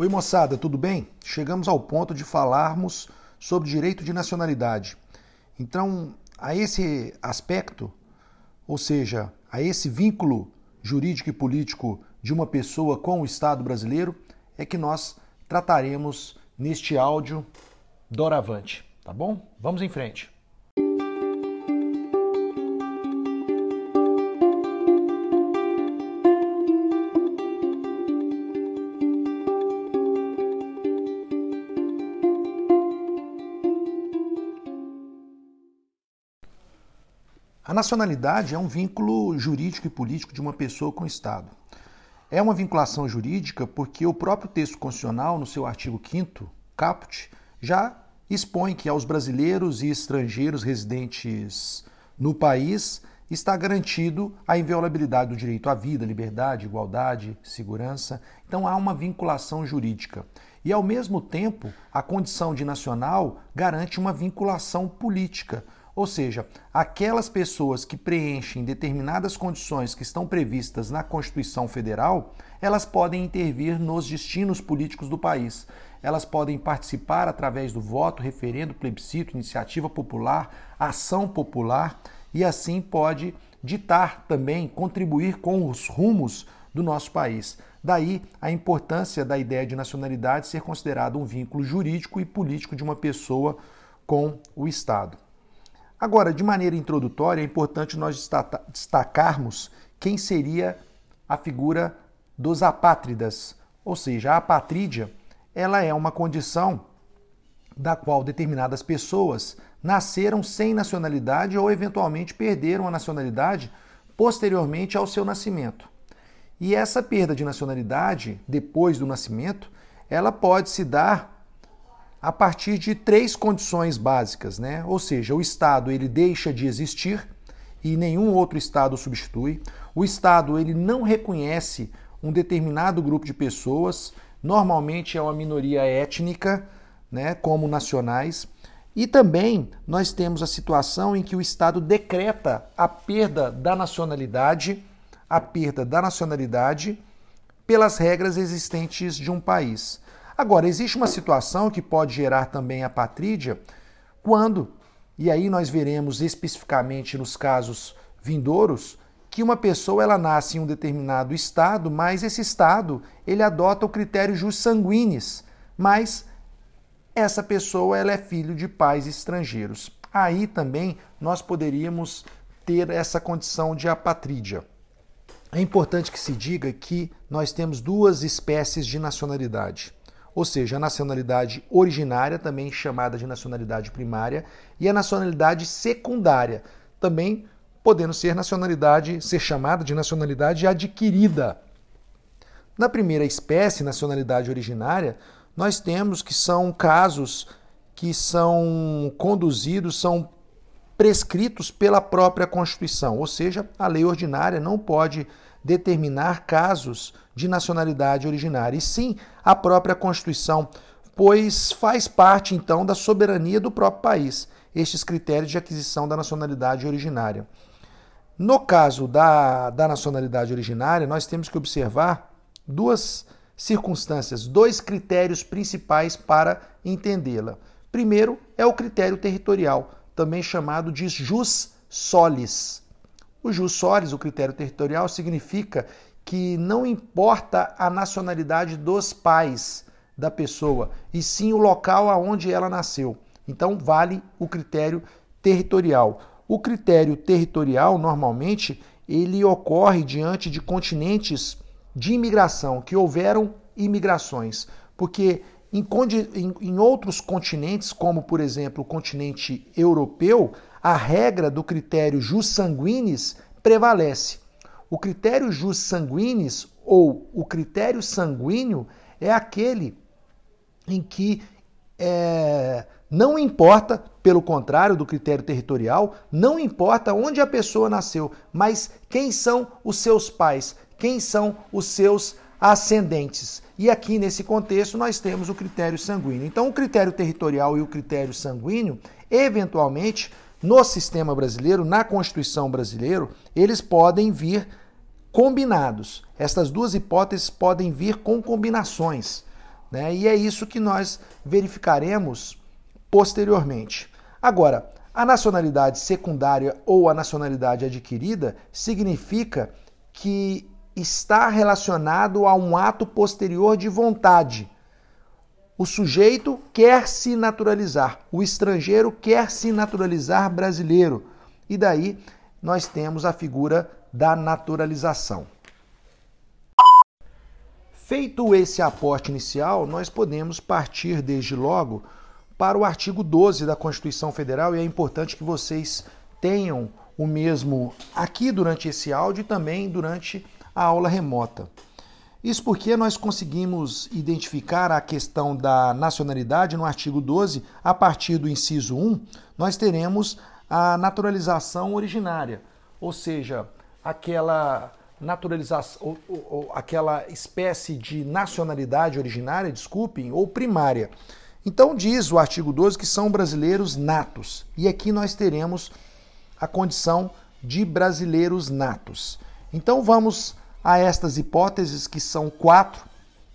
Oi, moçada, tudo bem? Chegamos ao ponto de falarmos sobre direito de nacionalidade. Então, a esse aspecto, ou seja, a esse vínculo jurídico e político de uma pessoa com o Estado brasileiro, é que nós trataremos neste áudio doravante, tá bom? Vamos em frente. Nacionalidade é um vínculo jurídico e político de uma pessoa com o Estado. É uma vinculação jurídica porque o próprio texto constitucional, no seu artigo 5 caput, já expõe que aos brasileiros e estrangeiros residentes no país está garantido a inviolabilidade do direito à vida, liberdade, igualdade, segurança. Então há uma vinculação jurídica. E ao mesmo tempo, a condição de nacional garante uma vinculação política ou seja, aquelas pessoas que preenchem determinadas condições que estão previstas na Constituição Federal, elas podem intervir nos destinos políticos do país. Elas podem participar através do voto, referendo, plebiscito, iniciativa popular, ação popular e assim pode ditar também, contribuir com os rumos do nosso país. Daí a importância da ideia de nacionalidade ser considerado um vínculo jurídico e político de uma pessoa com o Estado. Agora, de maneira introdutória, é importante nós destacarmos quem seria a figura dos apátridas, ou seja, a apatrídia, ela é uma condição da qual determinadas pessoas nasceram sem nacionalidade ou eventualmente perderam a nacionalidade posteriormente ao seu nascimento. E essa perda de nacionalidade depois do nascimento, ela pode se dar a partir de três condições básicas, né? Ou seja, o Estado ele deixa de existir e nenhum outro Estado o substitui. O Estado ele não reconhece um determinado grupo de pessoas, normalmente é uma minoria étnica, né, como nacionais. E também nós temos a situação em que o Estado decreta a perda da nacionalidade, a perda da nacionalidade pelas regras existentes de um país. Agora, existe uma situação que pode gerar também a patrídia quando, e aí nós veremos especificamente nos casos vindouros, que uma pessoa ela nasce em um determinado estado, mas esse estado ele adota o critério jus sanguinis, mas essa pessoa ela é filho de pais estrangeiros. Aí também nós poderíamos ter essa condição de apatrídia. É importante que se diga que nós temos duas espécies de nacionalidade ou seja, a nacionalidade originária, também chamada de nacionalidade primária, e a nacionalidade secundária, também podendo ser nacionalidade, ser chamada de nacionalidade adquirida. Na primeira espécie, nacionalidade originária, nós temos que são casos que são conduzidos, são prescritos pela própria Constituição, ou seja, a lei ordinária não pode determinar casos de nacionalidade originária, e sim a própria Constituição, pois faz parte então da soberania do próprio país estes critérios de aquisição da nacionalidade originária. No caso da, da nacionalidade originária, nós temos que observar duas circunstâncias, dois critérios principais para entendê-la. Primeiro é o critério territorial, também chamado de jus solis. O jus solis, o critério territorial, significa que não importa a nacionalidade dos pais da pessoa, e sim o local aonde ela nasceu. Então vale o critério territorial. O critério territorial, normalmente, ele ocorre diante de continentes de imigração, que houveram imigrações, porque em, em, em outros continentes, como por exemplo o continente europeu, a regra do critério jus sanguinis prevalece. O critério jus sanguinis ou o critério sanguíneo é aquele em que é, não importa, pelo contrário do critério territorial, não importa onde a pessoa nasceu, mas quem são os seus pais, quem são os seus ascendentes. E aqui nesse contexto nós temos o critério sanguíneo. Então, o critério territorial e o critério sanguíneo, eventualmente, no sistema brasileiro, na Constituição brasileira, eles podem vir combinados. Estas duas hipóteses podem vir com combinações. Né? E é isso que nós verificaremos posteriormente. Agora, a nacionalidade secundária ou a nacionalidade adquirida significa que está relacionado a um ato posterior de vontade. O sujeito quer se naturalizar, o estrangeiro quer se naturalizar brasileiro. E daí nós temos a figura da naturalização. Feito esse aporte inicial, nós podemos partir desde logo para o artigo 12 da Constituição Federal e é importante que vocês tenham o mesmo aqui durante esse áudio e também durante a aula remota. Isso porque nós conseguimos identificar a questão da nacionalidade no artigo 12, a partir do inciso 1, nós teremos a naturalização originária, ou seja, aquela naturalização, ou, ou, ou, aquela espécie de nacionalidade originária, desculpem, ou primária. Então diz o artigo 12 que são brasileiros natos. E aqui nós teremos a condição de brasileiros natos. Então vamos a estas hipóteses, que são quatro,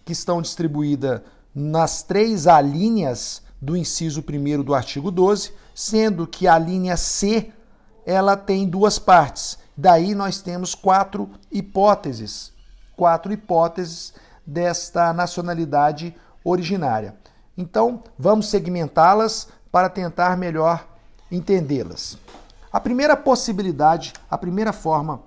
que estão distribuídas nas três alíneas do inciso 1 do artigo 12, sendo que a linha C ela tem duas partes. Daí nós temos quatro hipóteses, quatro hipóteses desta nacionalidade originária. Então, vamos segmentá-las para tentar melhor entendê-las. A primeira possibilidade, a primeira forma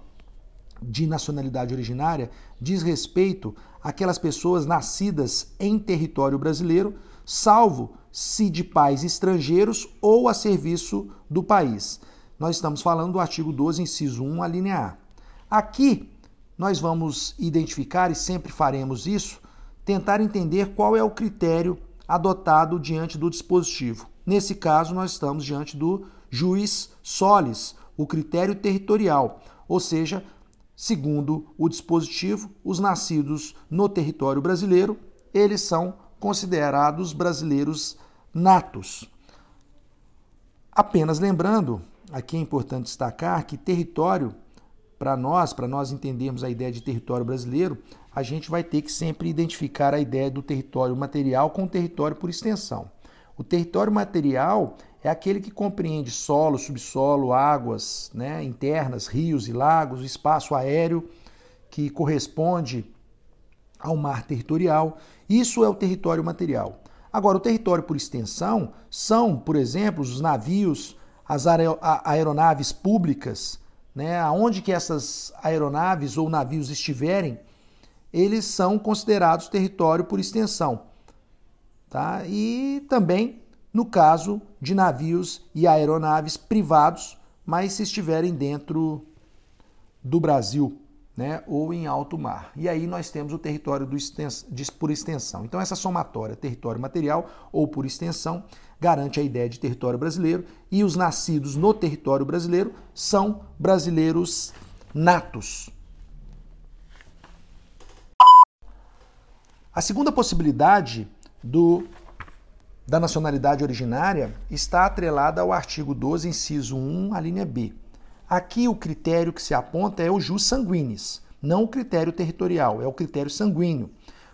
de nacionalidade originária diz respeito àquelas pessoas nascidas em território brasileiro, salvo se de pais estrangeiros ou a serviço do país. Nós estamos falando do artigo 12, inciso 1, a linha A. Aqui nós vamos identificar, e sempre faremos isso, tentar entender qual é o critério adotado diante do dispositivo. Nesse caso, nós estamos diante do juiz solis, o critério territorial, ou seja, Segundo o dispositivo, os nascidos no território brasileiro, eles são considerados brasileiros natos. Apenas lembrando, aqui é importante destacar que território, para nós, para nós entendermos a ideia de território brasileiro, a gente vai ter que sempre identificar a ideia do território material com o território por extensão. O território material é aquele que compreende solo, subsolo, águas né, internas, rios e lagos, espaço aéreo que corresponde ao mar territorial. Isso é o território material. Agora, o território por extensão são, por exemplo, os navios, as aeronaves públicas, né, aonde que essas aeronaves ou navios estiverem, eles são considerados território por extensão. Tá? E também no caso de navios e aeronaves privados, mas se estiverem dentro do Brasil, né, ou em alto mar. E aí nós temos o território do extens, por extensão. Então essa somatória, território material ou por extensão, garante a ideia de território brasileiro e os nascidos no território brasileiro são brasileiros natos. A segunda possibilidade do da nacionalidade originária está atrelada ao artigo 12, inciso 1, a linha B. Aqui o critério que se aponta é o jus sanguinis, não o critério territorial, é o critério sanguíneo.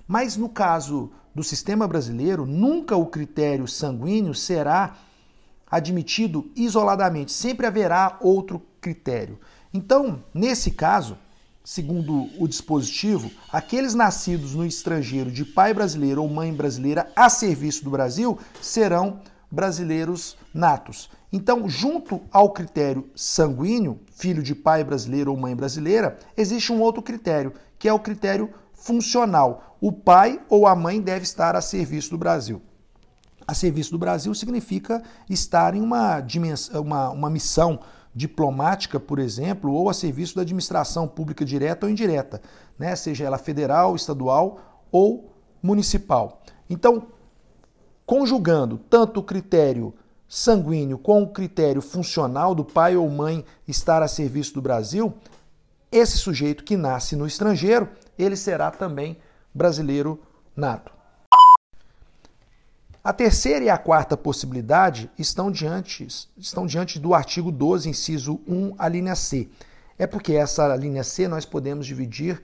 Mas no caso do sistema brasileiro, nunca o critério sanguíneo será admitido isoladamente, sempre haverá outro critério. Então, nesse caso, segundo o dispositivo, aqueles nascidos no estrangeiro de pai brasileiro ou mãe brasileira a serviço do Brasil serão brasileiros natos. Então, junto ao critério sanguíneo, filho de pai brasileiro ou mãe brasileira, existe um outro critério, que é o critério funcional. O pai ou a mãe deve estar a serviço do Brasil. A serviço do Brasil significa estar em uma, dimensão, uma, uma missão diplomática, por exemplo, ou a serviço da administração pública direta ou indireta, né? seja ela federal, estadual ou municipal. Então, conjugando tanto o critério sanguíneo com o critério funcional do pai ou mãe estar a serviço do Brasil, esse sujeito que nasce no estrangeiro, ele será também brasileiro nato. A terceira e a quarta possibilidade estão diante, estão diante do artigo 12, inciso 1, a linha C. É porque essa linha C nós podemos dividir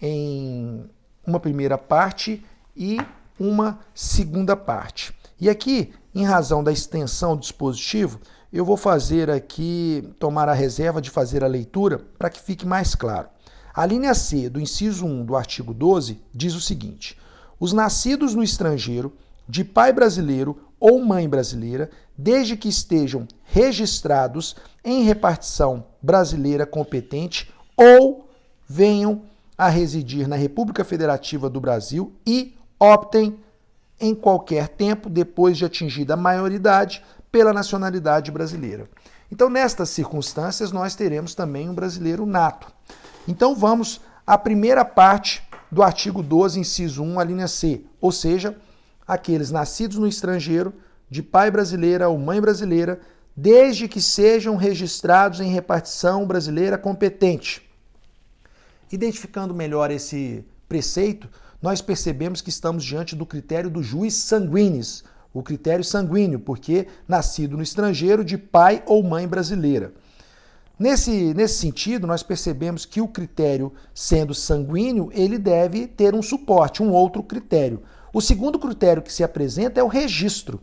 em uma primeira parte e uma segunda parte. E aqui, em razão da extensão do dispositivo, eu vou fazer aqui, tomar a reserva de fazer a leitura para que fique mais claro. A linha C do inciso 1 do artigo 12 diz o seguinte: os nascidos no estrangeiro, de pai brasileiro ou mãe brasileira, desde que estejam registrados em repartição brasileira competente ou venham a residir na República Federativa do Brasil e optem em qualquer tempo depois de atingida a maioridade pela nacionalidade brasileira. Então, nestas circunstâncias, nós teremos também um brasileiro nato. Então, vamos à primeira parte do artigo 12, inciso 1, a linha C, ou seja, aqueles nascidos no estrangeiro, de pai brasileira ou mãe brasileira, desde que sejam registrados em repartição brasileira competente. Identificando melhor esse preceito, nós percebemos que estamos diante do critério do juiz sanguinis, o critério sanguíneo, porque nascido no estrangeiro de pai ou mãe brasileira. Nesse, nesse sentido, nós percebemos que o critério, sendo sanguíneo, ele deve ter um suporte, um outro critério. O segundo critério que se apresenta é o registro.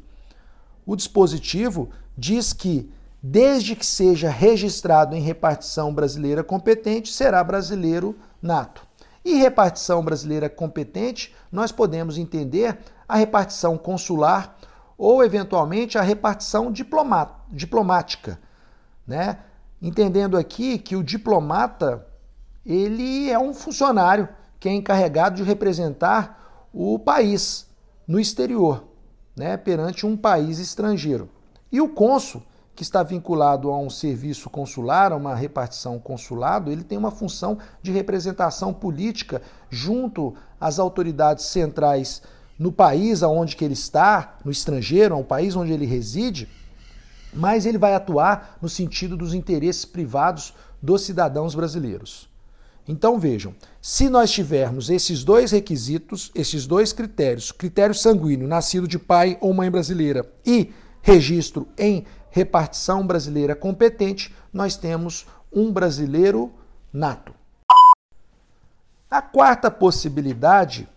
O dispositivo diz que, desde que seja registrado em repartição brasileira competente, será brasileiro nato. E repartição brasileira competente, nós podemos entender a repartição consular ou, eventualmente, a repartição diplomática, né? Entendendo aqui que o diplomata ele é um funcionário que é encarregado de representar o país no exterior, né, perante um país estrangeiro. E o cônsul que está vinculado a um serviço consular, a uma repartição consulado, ele tem uma função de representação política junto às autoridades centrais no país aonde que ele está, no estrangeiro, ao país onde ele reside, mas ele vai atuar no sentido dos interesses privados dos cidadãos brasileiros. Então vejam, se nós tivermos esses dois requisitos, esses dois critérios, critério sanguíneo, nascido de pai ou mãe brasileira e registro em repartição brasileira competente, nós temos um brasileiro nato. A quarta possibilidade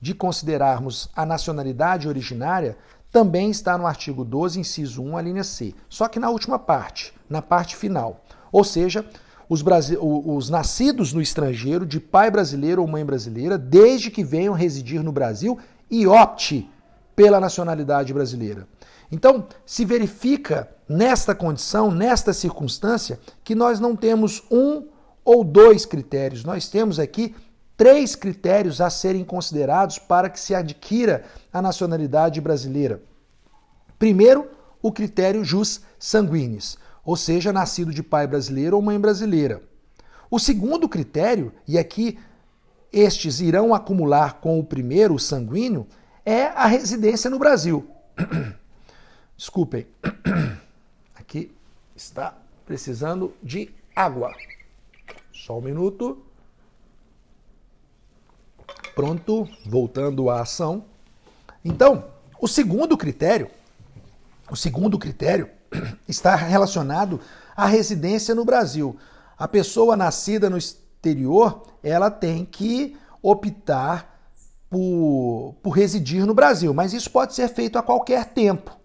de considerarmos a nacionalidade originária também está no artigo 12, inciso 1, a linha C, só que na última parte, na parte final. Ou seja, os, os, nascidos no estrangeiro, de pai brasileiro ou mãe brasileira, desde que venham residir no Brasil e opte pela nacionalidade brasileira. Então, se verifica nesta condição, nesta circunstância, que nós não temos um ou dois critérios, nós temos aqui três critérios a serem considerados para que se adquira a nacionalidade brasileira. Primeiro, o critério jus sanguinis, ou seja, nascido de pai brasileiro ou mãe brasileira. O segundo critério, e aqui estes irão acumular com o primeiro, o sanguíneo, é a residência no Brasil. Desculpem. Aqui está precisando de água. Só um minuto. Pronto, voltando à ação. Então, o segundo critério, o segundo critério está relacionado à residência no Brasil. A pessoa nascida no exterior, ela tem que optar por, por residir no Brasil, mas isso pode ser feito a qualquer tempo.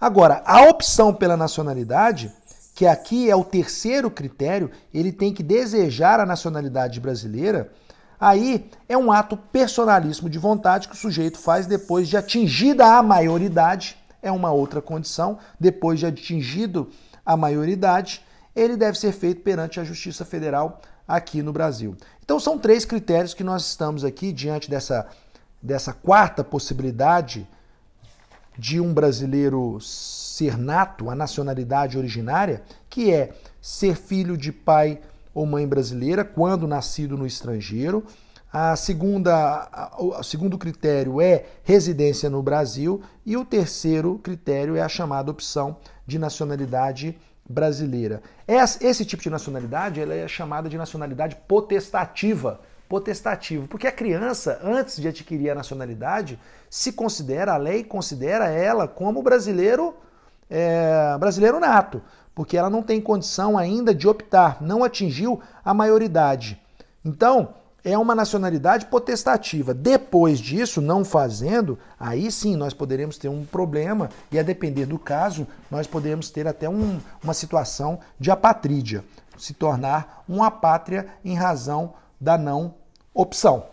Agora, a opção pela nacionalidade, que aqui é o terceiro critério, ele tem que desejar a nacionalidade brasileira. Aí é um ato personalíssimo de vontade que o sujeito faz depois de atingida a maioridade, é uma outra condição, depois de atingido a maioridade, ele deve ser feito perante a Justiça Federal aqui no Brasil. Então são três critérios que nós estamos aqui diante dessa, dessa quarta possibilidade de um brasileiro ser nato, a nacionalidade originária, que é ser filho de pai ou mãe brasileira quando nascido no estrangeiro. A segunda, o segundo critério é residência no Brasil e o terceiro critério é a chamada opção de nacionalidade brasileira. Esse tipo de nacionalidade ela é chamada de nacionalidade potestativa potestativo, porque a criança, antes de adquirir a nacionalidade, se considera, a lei considera ela como brasileiro, é, brasileiro nato, porque ela não tem condição ainda de optar, não atingiu a maioridade. Então, é uma nacionalidade potestativa. Depois disso, não fazendo, aí sim nós poderemos ter um problema e, a depender do caso, nós podemos ter até um, uma situação de apatrídia, se tornar uma pátria em razão da não opção.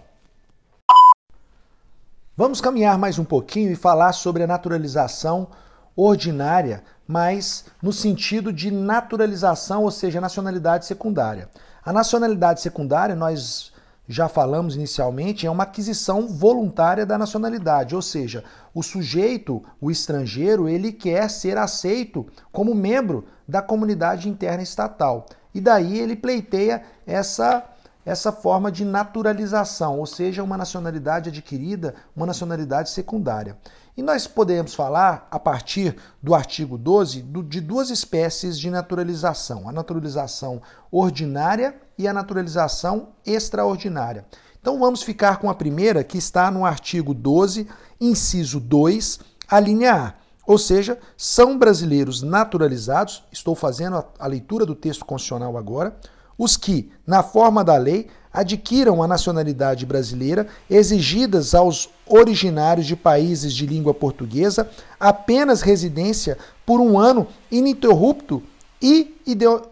Vamos caminhar mais um pouquinho e falar sobre a naturalização ordinária, mas no sentido de naturalização, ou seja, nacionalidade secundária. A nacionalidade secundária, nós já falamos inicialmente, é uma aquisição voluntária da nacionalidade, ou seja, o sujeito, o estrangeiro, ele quer ser aceito como membro da comunidade interna estatal. E daí ele pleiteia essa essa forma de naturalização, ou seja, uma nacionalidade adquirida, uma nacionalidade secundária. E nós podemos falar, a partir do artigo 12, de duas espécies de naturalização: a naturalização ordinária e a naturalização extraordinária. Então vamos ficar com a primeira, que está no artigo 12, inciso 2, a linha A. Ou seja, são brasileiros naturalizados, estou fazendo a leitura do texto constitucional agora, os que, na forma da lei, adquiram a nacionalidade brasileira, exigidas aos originários de países de língua portuguesa apenas residência por um ano ininterrupto e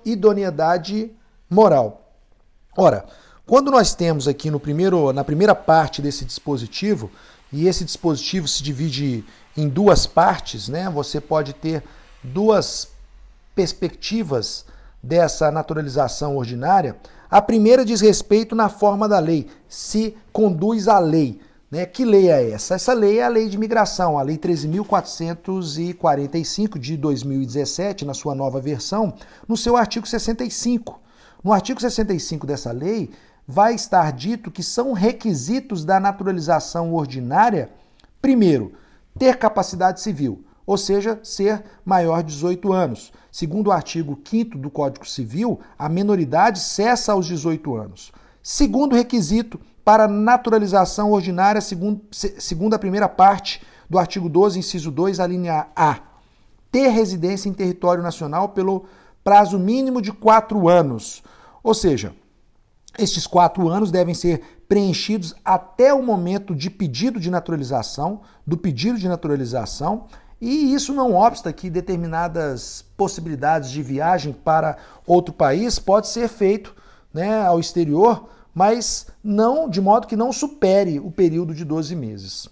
idoneidade moral. Ora, quando nós temos aqui no primeiro, na primeira parte desse dispositivo, e esse dispositivo se divide em duas partes, né? Você pode ter duas perspectivas dessa naturalização ordinária, a primeira diz respeito na forma da lei, se conduz à lei. Né? Que lei é essa? Essa lei é a Lei de Migração, a Lei 13.445 de 2017, na sua nova versão, no seu artigo 65. No artigo 65 dessa lei, vai estar dito que são requisitos da naturalização ordinária, primeiro, ter capacidade civil ou seja, ser maior de 18 anos. Segundo o artigo 5 do Código Civil, a menoridade cessa aos 18 anos. Segundo requisito para naturalização ordinária, segundo, segundo a primeira parte do artigo 12, inciso 2, a linha A, ter residência em território nacional pelo prazo mínimo de quatro anos. Ou seja, estes quatro anos devem ser preenchidos até o momento de pedido de naturalização, do pedido de naturalização, e isso não obsta que determinadas possibilidades de viagem para outro país pode ser feito né, ao exterior, mas não de modo que não supere o período de 12 meses.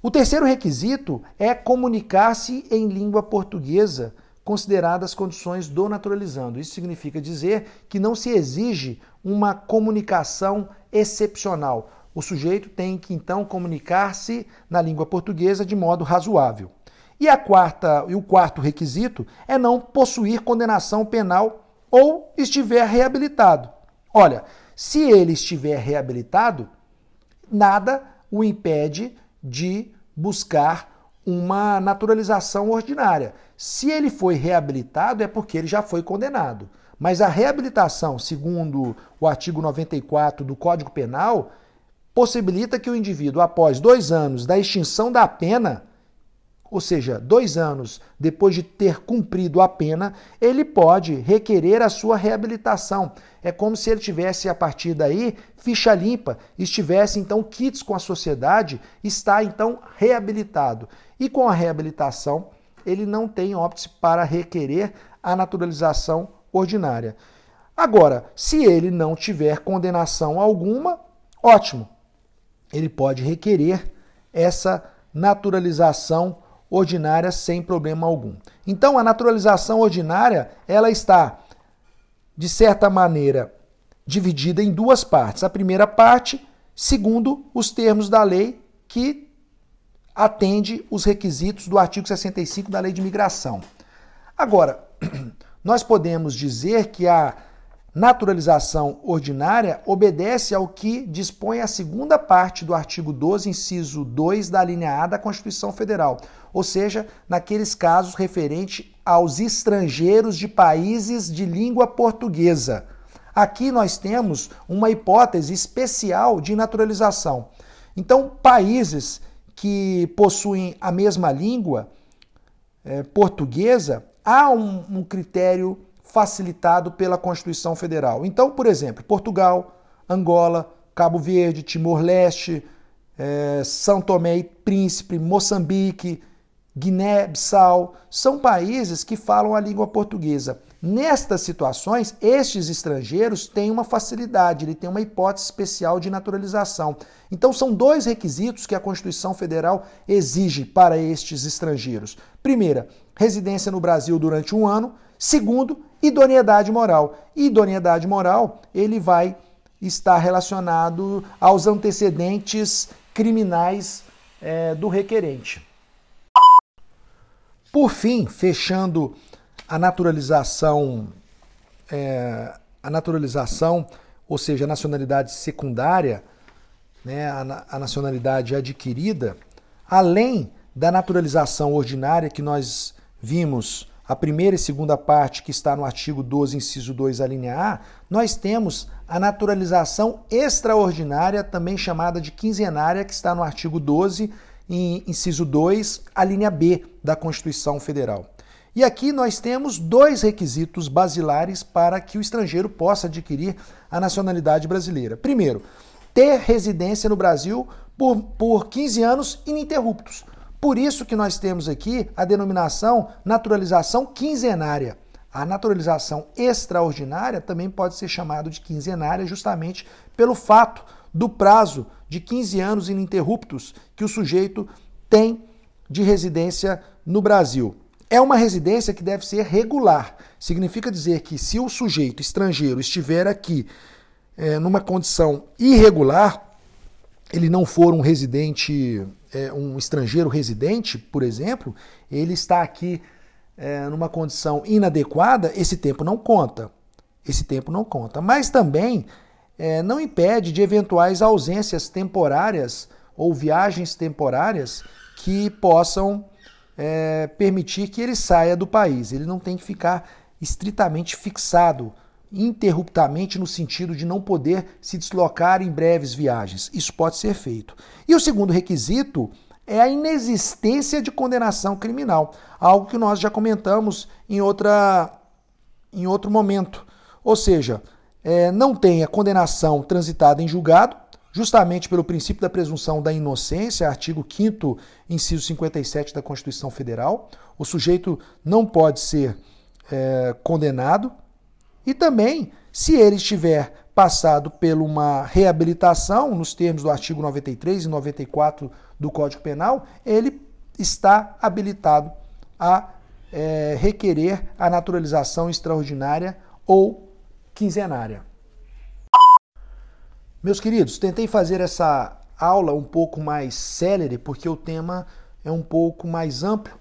O terceiro requisito é comunicar-se em língua portuguesa, consideradas as condições do naturalizando. Isso significa dizer que não se exige uma comunicação excepcional. O sujeito tem que então comunicar-se na língua portuguesa de modo razoável. E a quarta e o quarto requisito é não possuir condenação penal ou estiver reabilitado. Olha, se ele estiver reabilitado, nada o impede de buscar uma naturalização ordinária. Se ele foi reabilitado, é porque ele já foi condenado. Mas a reabilitação, segundo o artigo 94 do Código Penal, possibilita que o indivíduo, após dois anos da extinção da pena, ou seja, dois anos depois de ter cumprido a pena, ele pode requerer a sua reabilitação. É como se ele tivesse, a partir daí, ficha limpa, estivesse então quites com a sociedade, está então reabilitado. E com a reabilitação, ele não tem óbice para requerer a naturalização ordinária. Agora, se ele não tiver condenação alguma, ótimo, ele pode requerer essa naturalização ordinária ordinária sem problema algum. Então, a naturalização ordinária, ela está de certa maneira dividida em duas partes. A primeira parte, segundo os termos da lei que atende os requisitos do artigo 65 da Lei de Migração. Agora, nós podemos dizer que a naturalização ordinária obedece ao que dispõe a segunda parte do artigo 12, inciso 2 da linha A da Constituição Federal, ou seja, naqueles casos referentes aos estrangeiros de países de língua portuguesa. Aqui nós temos uma hipótese especial de naturalização. Então, países que possuem a mesma língua é, portuguesa, há um, um critério facilitado pela Constituição Federal. Então, por exemplo, Portugal, Angola, Cabo Verde, Timor-Leste, é, São Tomé e Príncipe, Moçambique, Guiné-Bissau, são países que falam a língua portuguesa. Nestas situações, estes estrangeiros têm uma facilidade, ele tem uma hipótese especial de naturalização. Então, são dois requisitos que a Constituição Federal exige para estes estrangeiros. Primeira, residência no Brasil durante um ano. Segundo, idoneidade moral. Idoneidade moral, ele vai estar relacionado aos antecedentes criminais é, do requerente. Por fim, fechando a naturalização, é, a naturalização, ou seja, a nacionalidade secundária, né, a, a nacionalidade adquirida, além da naturalização ordinária que nós vimos a primeira e segunda parte que está no artigo 12, inciso 2, a linha A, nós temos a naturalização extraordinária, também chamada de quinzenária, que está no artigo 12, inciso 2, a linha B da Constituição Federal. E aqui nós temos dois requisitos basilares para que o estrangeiro possa adquirir a nacionalidade brasileira. Primeiro, ter residência no Brasil por, por 15 anos ininterruptos. Por isso que nós temos aqui a denominação naturalização quinzenária. A naturalização extraordinária também pode ser chamada de quinzenária justamente pelo fato do prazo de 15 anos ininterruptos que o sujeito tem de residência no Brasil. É uma residência que deve ser regular. Significa dizer que se o sujeito estrangeiro estiver aqui é, numa condição irregular, ele não for um residente, é, um estrangeiro residente, por exemplo, ele está aqui é, numa condição inadequada, esse tempo não conta. Esse tempo não conta. Mas também é, não impede de eventuais ausências temporárias ou viagens temporárias que possam é, permitir que ele saia do país. Ele não tem que ficar estritamente fixado, interruptamente, no sentido de não poder se deslocar em breves viagens. Isso pode ser feito. E o segundo requisito é a inexistência de condenação criminal, algo que nós já comentamos em, outra, em outro momento. Ou seja, é, não tem a condenação transitada em julgado, justamente pelo princípio da presunção da inocência, artigo 5 inciso 57 da Constituição Federal. O sujeito não pode ser é, condenado. E também, se ele estiver passado por uma reabilitação, nos termos do artigo 93 e 94 do Código Penal, ele está habilitado a é, requerer a naturalização extraordinária ou quinzenária. Meus queridos, tentei fazer essa aula um pouco mais célere, porque o tema é um pouco mais amplo,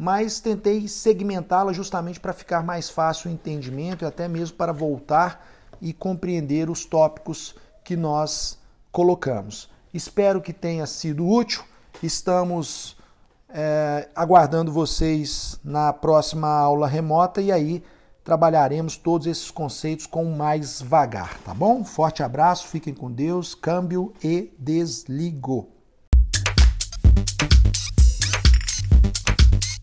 mas tentei segmentá-la justamente para ficar mais fácil o entendimento e até mesmo para voltar e compreender os tópicos que nós colocamos. Espero que tenha sido útil. Estamos é, aguardando vocês na próxima aula remota e aí trabalharemos todos esses conceitos com mais vagar, tá bom? Forte abraço, fiquem com Deus, câmbio e desligou.